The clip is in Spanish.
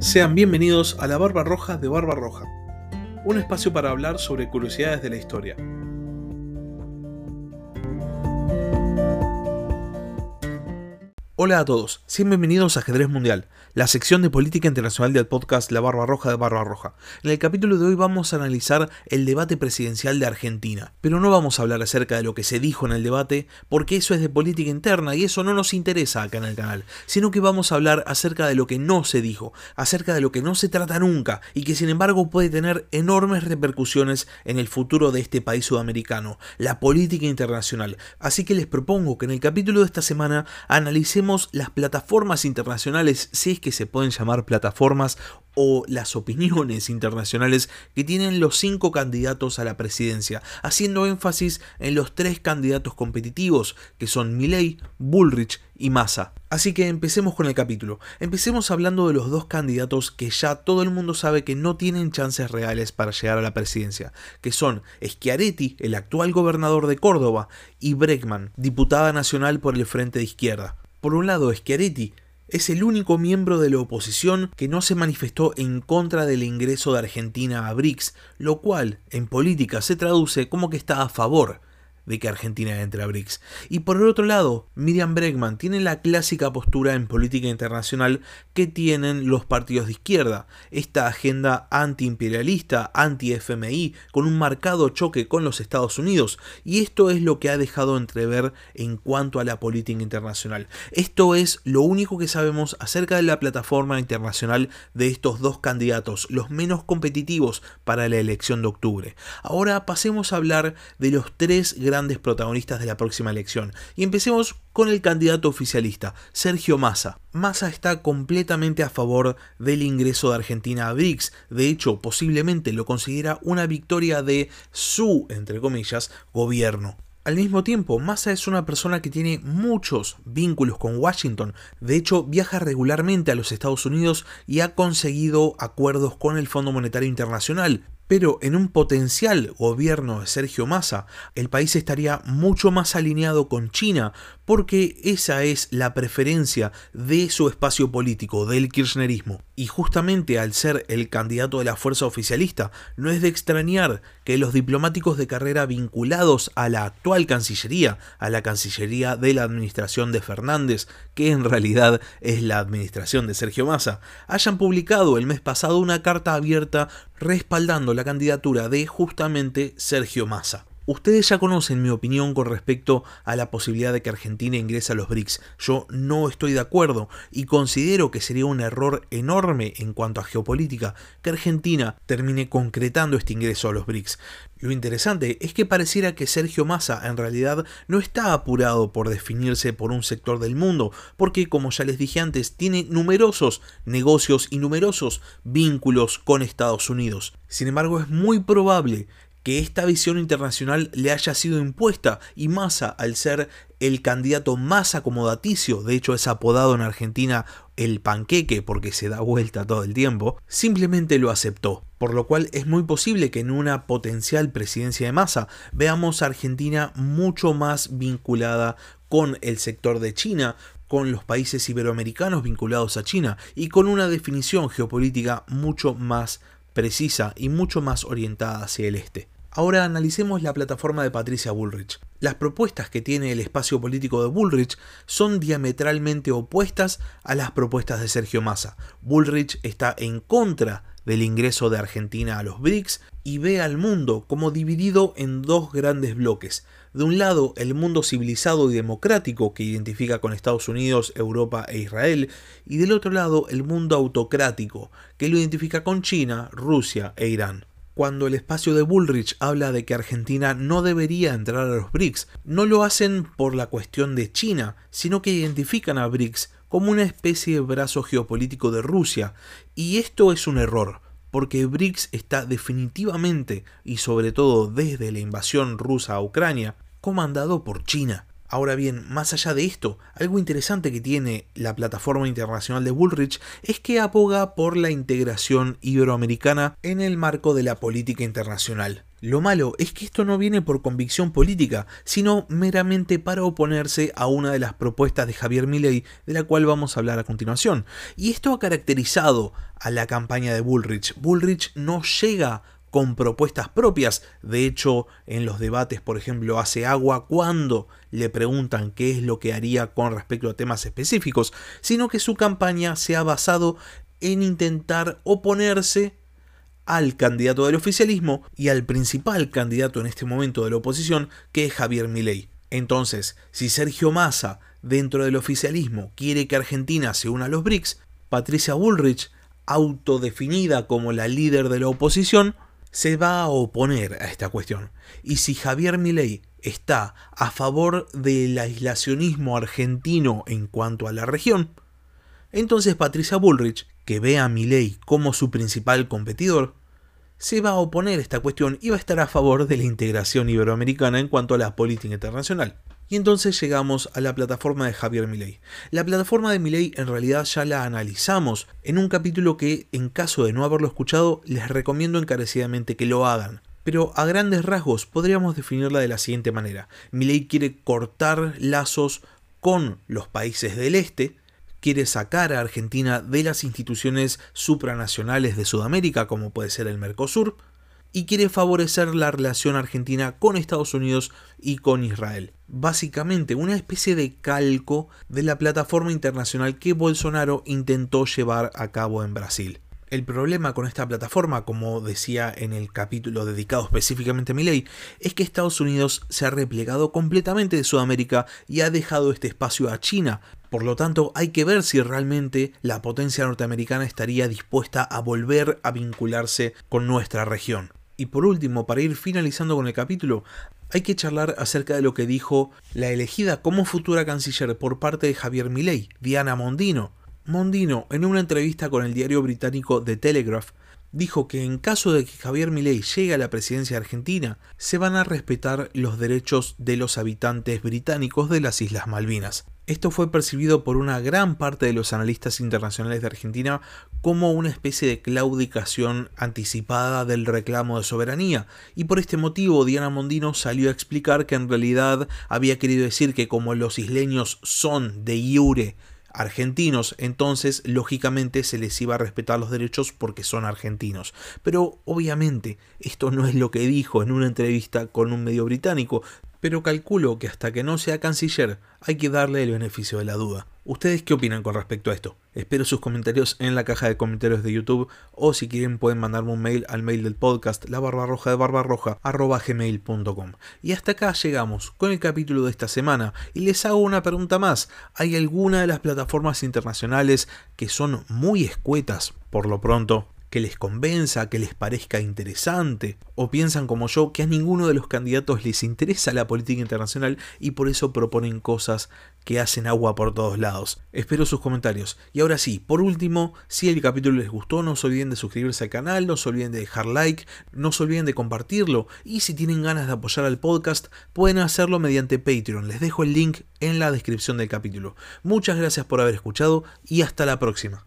Sean bienvenidos a la Barba Roja de Barba Roja, un espacio para hablar sobre curiosidades de la historia. Hola a todos, sean bienvenidos a Ajedrez Mundial, la sección de política internacional del podcast La Barba Roja de Barba Roja. En el capítulo de hoy vamos a analizar el debate presidencial de Argentina, pero no vamos a hablar acerca de lo que se dijo en el debate, porque eso es de política interna y eso no nos interesa acá en el canal, sino que vamos a hablar acerca de lo que no se dijo, acerca de lo que no se trata nunca y que sin embargo puede tener enormes repercusiones en el futuro de este país sudamericano, la política internacional. Así que les propongo que en el capítulo de esta semana analicemos las plataformas internacionales, si es que se pueden llamar plataformas, o las opiniones internacionales que tienen los cinco candidatos a la presidencia, haciendo énfasis en los tres candidatos competitivos, que son Milley, Bullrich y Massa. Así que empecemos con el capítulo. Empecemos hablando de los dos candidatos que ya todo el mundo sabe que no tienen chances reales para llegar a la presidencia, que son Schiaretti, el actual gobernador de Córdoba, y Breckman, diputada nacional por el Frente de Izquierda. Por un lado, Schiaretti es el único miembro de la oposición que no se manifestó en contra del ingreso de Argentina a BRICS, lo cual en política se traduce como que está a favor de que Argentina entre a BRICS. Y por el otro lado, Miriam Bregman tiene la clásica postura en política internacional que tienen los partidos de izquierda, esta agenda antiimperialista, anti-FMI, con un marcado choque con los Estados Unidos, y esto es lo que ha dejado entrever en cuanto a la política internacional. Esto es lo único que sabemos acerca de la plataforma internacional de estos dos candidatos, los menos competitivos para la elección de octubre. Ahora pasemos a hablar de los tres grandes protagonistas de la próxima elección. Y empecemos con el candidato oficialista, Sergio Massa. Massa está completamente a favor del ingreso de Argentina a BRICS, de hecho posiblemente lo considera una victoria de su, entre comillas, gobierno. Al mismo tiempo, Massa es una persona que tiene muchos vínculos con Washington. De hecho, viaja regularmente a los Estados Unidos y ha conseguido acuerdos con el Fondo Monetario Internacional. Pero en un potencial gobierno de Sergio Massa, el país estaría mucho más alineado con China, porque esa es la preferencia de su espacio político, del kirchnerismo. Y justamente al ser el candidato de la fuerza oficialista, no es de extrañar que los diplomáticos de carrera vinculados a la actual Cancillería, a la Cancillería de la administración de Fernández, que en realidad es la administración de Sergio Massa, hayan publicado el mes pasado una carta abierta respaldando la candidatura de justamente Sergio Massa. Ustedes ya conocen mi opinión con respecto a la posibilidad de que Argentina ingrese a los BRICS. Yo no estoy de acuerdo y considero que sería un error enorme en cuanto a geopolítica que Argentina termine concretando este ingreso a los BRICS. Lo interesante es que pareciera que Sergio Massa en realidad no está apurado por definirse por un sector del mundo, porque como ya les dije antes, tiene numerosos negocios y numerosos vínculos con Estados Unidos. Sin embargo, es muy probable que esta visión internacional le haya sido impuesta y Massa, al ser el candidato más acomodaticio, de hecho es apodado en Argentina el panqueque porque se da vuelta todo el tiempo, simplemente lo aceptó. Por lo cual es muy posible que en una potencial presidencia de Massa veamos a Argentina mucho más vinculada con el sector de China, con los países iberoamericanos vinculados a China y con una definición geopolítica mucho más precisa y mucho más orientada hacia el este. Ahora analicemos la plataforma de Patricia Bullrich. Las propuestas que tiene el espacio político de Bullrich son diametralmente opuestas a las propuestas de Sergio Massa. Bullrich está en contra del ingreso de Argentina a los BRICS y ve al mundo como dividido en dos grandes bloques. De un lado, el mundo civilizado y democrático que identifica con Estados Unidos, Europa e Israel, y del otro lado, el mundo autocrático que lo identifica con China, Rusia e Irán cuando el espacio de Bullrich habla de que Argentina no debería entrar a los BRICS, no lo hacen por la cuestión de China, sino que identifican a BRICS como una especie de brazo geopolítico de Rusia, y esto es un error, porque BRICS está definitivamente, y sobre todo desde la invasión rusa a Ucrania, comandado por China. Ahora bien, más allá de esto, algo interesante que tiene la plataforma internacional de Bullrich es que aboga por la integración iberoamericana en el marco de la política internacional. Lo malo es que esto no viene por convicción política, sino meramente para oponerse a una de las propuestas de Javier Milei, de la cual vamos a hablar a continuación. Y esto ha caracterizado a la campaña de Bullrich. Bullrich no llega con propuestas propias. De hecho, en los debates, por ejemplo, hace agua cuando le preguntan qué es lo que haría con respecto a temas específicos, sino que su campaña se ha basado en intentar oponerse al candidato del oficialismo y al principal candidato en este momento de la oposición, que es Javier Milei. Entonces, si Sergio Massa, dentro del oficialismo, quiere que Argentina se una a los BRICS, Patricia Bullrich, autodefinida como la líder de la oposición, se va a oponer a esta cuestión. Y si Javier Milei está a favor del aislacionismo argentino en cuanto a la región, entonces Patricia Bullrich, que ve a Milei como su principal competidor, se va a oponer a esta cuestión y va a estar a favor de la integración iberoamericana en cuanto a la política internacional. Y entonces llegamos a la plataforma de Javier Milei. La plataforma de Milei en realidad ya la analizamos en un capítulo que, en caso de no haberlo escuchado, les recomiendo encarecidamente que lo hagan. Pero a grandes rasgos podríamos definirla de la siguiente manera. Milei quiere cortar lazos con los países del este, quiere sacar a Argentina de las instituciones supranacionales de Sudamérica, como puede ser el Mercosur, y quiere favorecer la relación argentina con Estados Unidos y con Israel. Básicamente una especie de calco de la plataforma internacional que Bolsonaro intentó llevar a cabo en Brasil. El problema con esta plataforma, como decía en el capítulo dedicado específicamente a Milei, es que Estados Unidos se ha replegado completamente de Sudamérica y ha dejado este espacio a China. Por lo tanto, hay que ver si realmente la potencia norteamericana estaría dispuesta a volver a vincularse con nuestra región. Y por último, para ir finalizando con el capítulo, hay que charlar acerca de lo que dijo la elegida como futura canciller por parte de Javier Milei, Diana Mondino. Mondino, en una entrevista con el diario británico The Telegraph, dijo que en caso de que Javier Milei llegue a la presidencia argentina, se van a respetar los derechos de los habitantes británicos de las Islas Malvinas. Esto fue percibido por una gran parte de los analistas internacionales de Argentina como una especie de claudicación anticipada del reclamo de soberanía, y por este motivo Diana Mondino salió a explicar que en realidad había querido decir que como los isleños son de iure argentinos, entonces lógicamente se les iba a respetar los derechos porque son argentinos. Pero obviamente esto no es lo que dijo en una entrevista con un medio británico, pero calculo que hasta que no sea canciller hay que darle el beneficio de la duda. ¿Ustedes qué opinan con respecto a esto? Espero sus comentarios en la caja de comentarios de YouTube o si quieren pueden mandarme un mail al mail del podcast la barba roja de barbarroja gmail.com. Y hasta acá llegamos con el capítulo de esta semana y les hago una pregunta más. ¿Hay alguna de las plataformas internacionales que son muy escuetas por lo pronto que les convenza, que les parezca interesante, o piensan como yo que a ninguno de los candidatos les interesa la política internacional y por eso proponen cosas que hacen agua por todos lados. Espero sus comentarios. Y ahora sí, por último, si el capítulo les gustó, no se olviden de suscribirse al canal, no se olviden de dejar like, no se olviden de compartirlo y si tienen ganas de apoyar al podcast, pueden hacerlo mediante Patreon. Les dejo el link en la descripción del capítulo. Muchas gracias por haber escuchado y hasta la próxima.